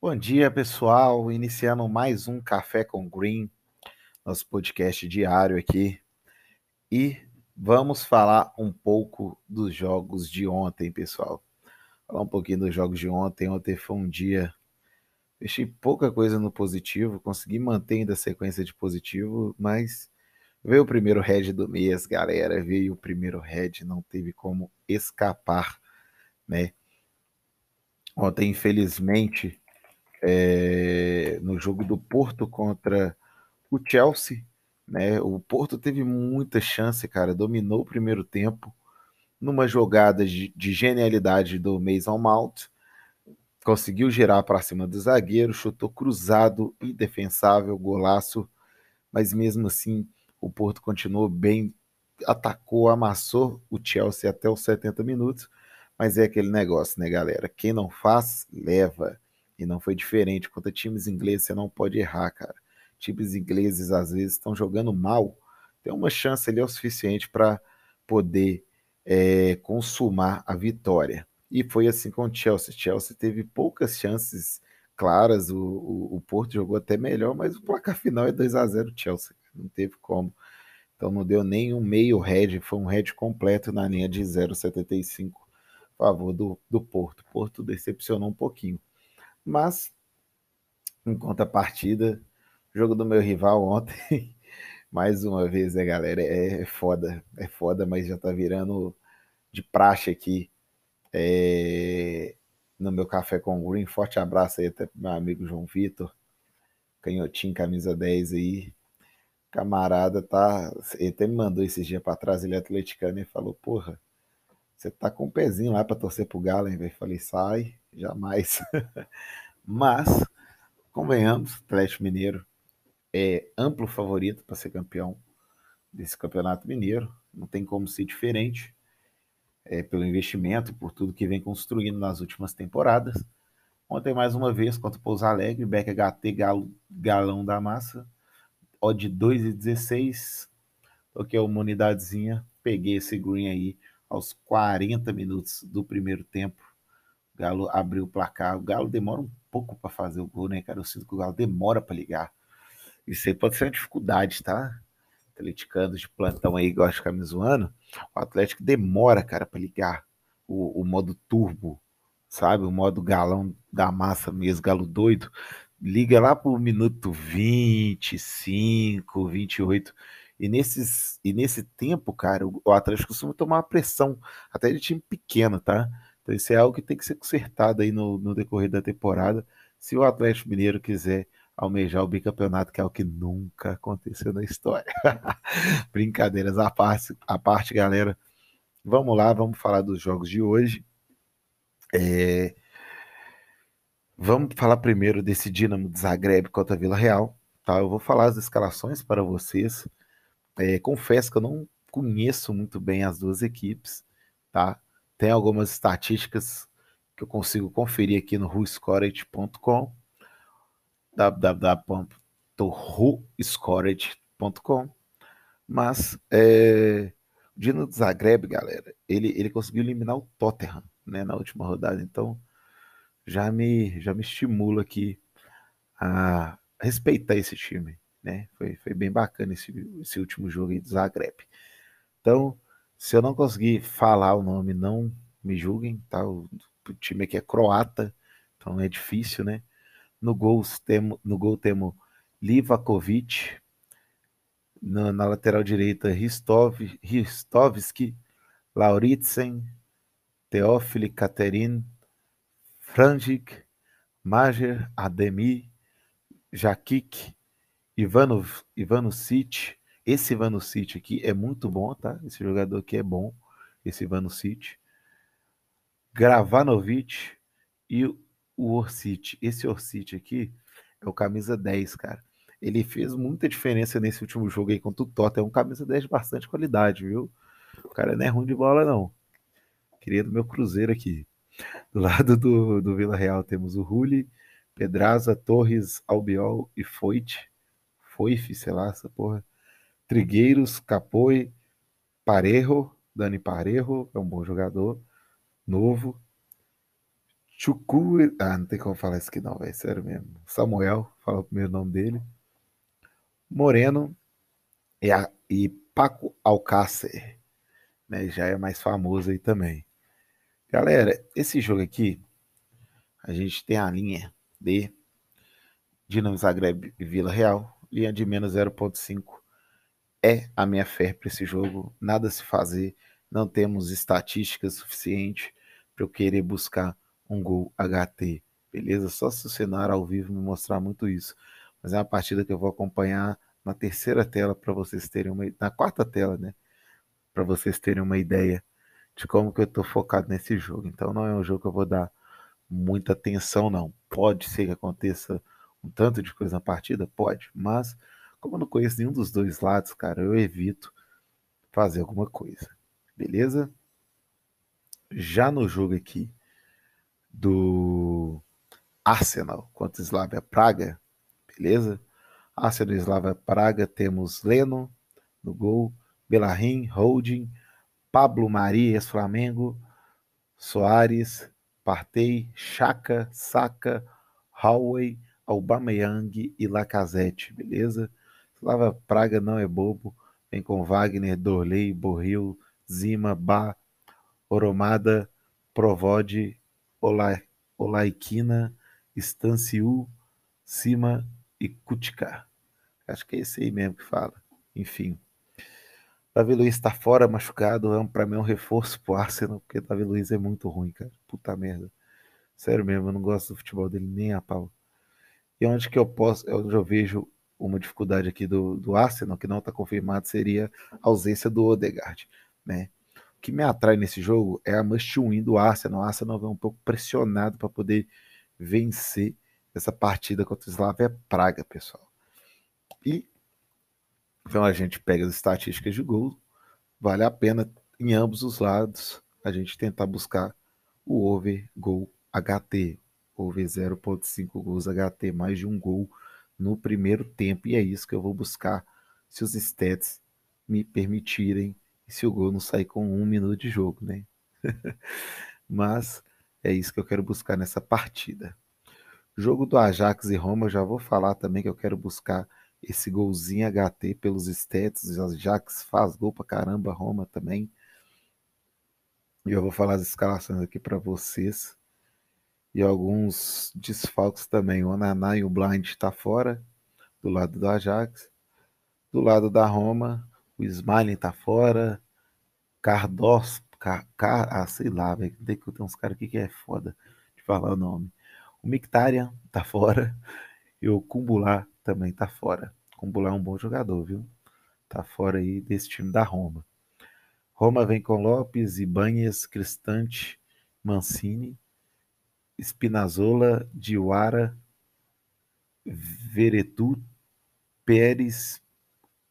Bom dia, pessoal. Iniciando mais um Café com Green, nosso podcast diário aqui. E vamos falar um pouco dos jogos de ontem, pessoal. Falar um pouquinho dos jogos de ontem. Ontem foi um dia. Deixei pouca coisa no positivo, consegui manter ainda a sequência de positivo, mas veio o primeiro head do mês, galera. Veio o primeiro head, não teve como escapar, né? Ontem, infelizmente, é, no jogo do Porto contra o Chelsea. Né? O Porto teve muita chance, cara, dominou o primeiro tempo numa jogada de, de genialidade do Mason Mount, conseguiu girar para cima do zagueiro, chutou cruzado, indefensável, golaço, mas mesmo assim o Porto continuou bem, atacou, amassou o Chelsea até os 70 minutos, mas é aquele negócio, né, galera? Quem não faz, leva. E não foi diferente. Contra times ingleses, você não pode errar, cara. Times ingleses, às vezes, estão jogando mal. Tem uma chance ali é o suficiente para poder é, consumar a vitória. E foi assim com o Chelsea. Chelsea teve poucas chances claras. O, o, o Porto jogou até melhor, mas o placar final é 2 a 0 Chelsea. Não teve como. Então não deu nem um meio head, foi um head completo na linha de 0,75 a favor do, do Porto. Porto decepcionou um pouquinho. Mas, em contrapartida, jogo do meu rival ontem, mais uma vez, né, galera? É, é foda, é foda, mas já tá virando de praxe aqui é, no meu café com Green. Forte abraço aí até pro meu amigo João Vitor, canhotinho, camisa 10 aí. Camarada tá. Ele até me mandou esses dias para trás, ele é atleticano, e falou: Porra, você tá com um pezinho lá para torcer pro Galo, hein, velho? Falei: Sai, jamais. Mas, convenhamos, Atlético Mineiro é amplo favorito para ser campeão desse campeonato mineiro. Não tem como ser diferente é, pelo investimento, por tudo que vem construindo nas últimas temporadas. Ontem, mais uma vez, contra o Pouso Alegre, Beck HT, galo, galão da massa, odd 2,16. Toquei uma unidadezinha, peguei esse green aí aos 40 minutos do primeiro tempo. O Galo abriu o placar. O Galo demora um pouco para fazer o gol, né, cara? Eu sinto que o Galo demora para ligar. Isso aí pode ser uma dificuldade, tá? Atleticano de plantão aí, gosta de ficar me zoando. O Atlético demora, cara, para ligar o, o, modo turbo, sabe? O modo galão da massa mesmo, galo doido. Liga lá pro minuto 25, 28. E, nesses, e nesse tempo, cara, o, o Atlético costuma tomar uma pressão, até de time pequeno, tá? Então isso é algo que tem que ser consertado aí no, no decorrer da temporada. Se o Atlético Mineiro quiser almejar o bicampeonato, que é o que nunca aconteceu na história. Brincadeiras à parte, à parte, galera. Vamos lá, vamos falar dos jogos de hoje. É... Vamos falar primeiro desse Dinamo de Zagreb contra Vila Real. Tá? Eu vou falar as escalações para vocês. É, confesso que eu não conheço muito bem as duas equipes, tá? Tem algumas estatísticas que eu consigo conferir aqui no whoscored.com www.whoscored.com mas é, o Dino Zagreb, galera, ele, ele conseguiu eliminar o Tottenham né, na última rodada, então já me, já me estimula aqui a respeitar esse time, né? Foi, foi bem bacana esse, esse último jogo aí do Zagreb. Então, se eu não conseguir falar o nome, não me julguem, tá? O, time aqui é croata, então é difícil, né? No gol temos, no gol temos Livakovic, na, na lateral direita Ristov, Ristovski, Lauritsen, Teófili Katerin, Franjic, Majer, Ademir, Jakik, Ivanov, Ivanusic, esse Ivanusic aqui é muito bom, tá? Esse jogador aqui é bom, esse Ivanusic. Gravanovic e o Orsic. Esse Orsic aqui é o camisa 10, cara. Ele fez muita diferença nesse último jogo aí contra o Tottenham. É um camisa 10 de bastante qualidade, viu? O cara não é ruim de bola, não. Queria do meu Cruzeiro aqui. Do lado do, do Vila Real temos o Rulli, Pedraza, Torres, Albiol e Foit. Foife, sei lá, essa porra. Trigueiros, Capoi, Parejo, Dani Parejo, é um bom jogador, novo. Chuku. Ah, não tem como falar isso aqui não, velho. Sério mesmo. Samuel, fala o primeiro nome dele. Moreno e, a, e Paco Alcácer. Né, já é mais famoso aí também. Galera, esse jogo aqui, a gente tem a linha de Dinamo Zagreb e Vila Real, linha de menos 0.5 é a minha fé para esse jogo. Nada se fazer, não temos estatísticas suficientes para eu querer buscar um gol HT, beleza? Só se o cenário ao vivo me mostrar muito isso. Mas é uma partida que eu vou acompanhar na terceira tela para vocês terem uma na quarta tela, né? Para vocês terem uma ideia de como que eu estou focado nesse jogo. Então não é um jogo que eu vou dar muita atenção não. Pode ser que aconteça um tanto de coisa na partida? Pode, mas como eu não conheço nenhum dos dois lados, cara, eu evito fazer alguma coisa. Beleza? Já no jogo aqui do Arsenal contra Slavia Praga, beleza? Arsenal e Slavia Praga, temos Leno no gol, Bellarrim, Holding, Pablo Maria, ex-Flamengo, Soares, Partey, Chaka, Saka, Holloway, Aubameyang e Lacazette, beleza? Slava Praga não é bobo, vem com Wagner, Dorley, Borril, Zima, Bá, Oromada, Provode, Ola, Olaikina, Stanciu, Cima e Kutka. Acho que é esse aí mesmo que fala. Enfim. Davi Luiz está fora, machucado. É um, para mim é um reforço pro Arsenal, porque Davi Luiz é muito ruim, cara. Puta merda. Sério mesmo, eu não gosto do futebol dele nem a pau. E onde que eu posso, onde eu vejo uma dificuldade aqui do, do Arsenal, que não está confirmado, seria a ausência do Odegaard, né? O que me atrai nesse jogo é a must win do Arsenal. O Arsenal vem um pouco pressionado para poder vencer essa partida contra o Slavia Praga, pessoal. E então a gente pega as estatísticas de gol, vale a pena em ambos os lados a gente tentar buscar o over gol HT, over 0.5 gols HT, mais de um gol no primeiro tempo, e é isso que eu vou buscar se os stats me permitirem e se o gol não sair com um minuto de jogo, né? Mas é isso que eu quero buscar nessa partida. Jogo do Ajax e Roma, já vou falar também que eu quero buscar esse golzinho HT pelos stats. Ajax faz gol pra caramba, Roma também. E eu vou falar as escalações aqui para vocês e alguns desfalques também. O Ananá e o Blind está fora, do lado do Ajax. Do lado da Roma, o Smiling está fora. Cardos, Car, Car, ah, sei lá, velho. Tem uns caras aqui que é foda de falar o nome. O Mictarian está fora. E o Kumbula também está fora. Kumbula é um bom jogador, viu? Tá fora aí desse time da Roma. Roma vem com Lopes, Ibanhes, Cristante, Mancini. Spinazzola, Diwara, Veretu, Pérez,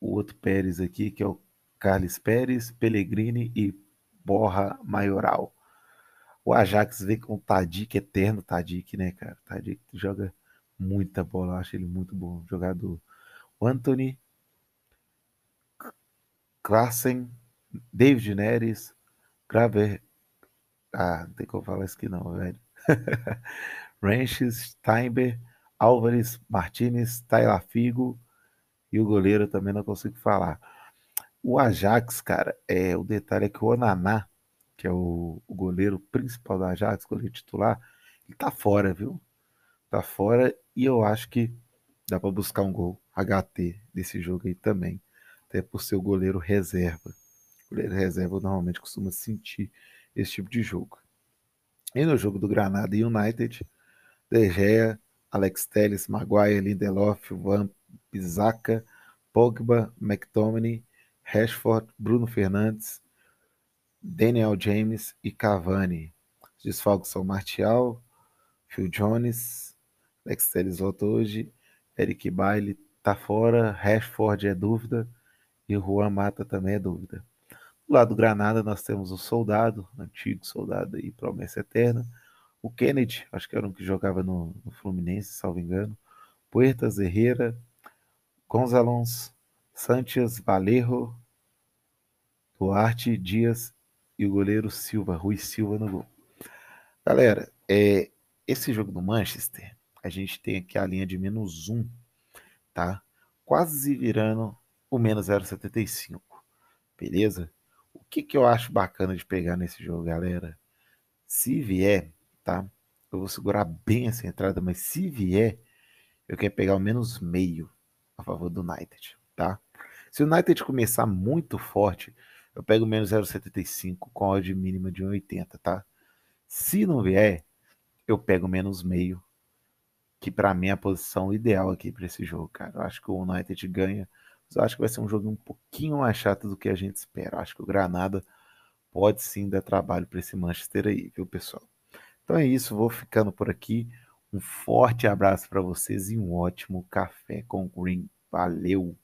o outro Pérez aqui, que é o Carlos Pérez, Pellegrini e Borra Maioral. O Ajax vem com o Tadic, eterno Tadic, né, cara? Tadic joga muita bola, eu acho ele muito bom jogador. O Anthony, Klassen, David Neres, Graver. Ah, não tem como falar isso aqui não, velho. Ranches, Steinber, Álvares, Martinez, Tailafigo e o goleiro também não consigo falar. O Ajax, cara, é o detalhe é que o Onaná, que é o, o goleiro principal do Ajax, goleiro titular, ele tá fora, viu? Tá fora e eu acho que dá para buscar um gol HT desse jogo aí também, até por ser o goleiro reserva. O goleiro reserva normalmente costuma sentir esse tipo de jogo. E no jogo do Granada United, De Gea, Alex Telles, Maguire, Lindelof, Van Pizzaca, Pogba, McTominay, Rashford, Bruno Fernandes, Daniel James e Cavani. Os desfalques são Martial, Phil Jones, Alex Telles voltou hoje, Eric Bailey tá fora, Rashford é dúvida e Juan Mata também é dúvida. Do lado do Granada, nós temos o Soldado, antigo soldado aí, promessa eterna. O Kennedy, acho que era um que jogava no, no Fluminense, salvo engano. Puertas, Herrera, Gonzalons, Sanches, Valerro, Duarte, Dias e o goleiro Silva, Rui Silva no gol. Galera, é, esse jogo do Manchester, a gente tem aqui a linha de menos 1, tá? Quase virando o menos 0,75, beleza? Que, que eu acho bacana de pegar nesse jogo, galera? Se vier, tá? Eu vou segurar bem essa entrada, mas se vier, eu quero pegar o menos meio a favor do United, tá? Se o United começar muito forte, eu pego menos 0,75 com odd mínima de 1,80, tá? Se não vier, eu pego menos meio, que para mim é a posição ideal aqui para esse jogo, cara. Eu acho que o United ganha, eu acho que vai ser um jogo um pouquinho mais chato do que a gente espera. Acho que o Granada pode sim dar trabalho para esse Manchester aí, viu, pessoal? Então é isso, vou ficando por aqui. Um forte abraço para vocês e um ótimo café com green. Valeu!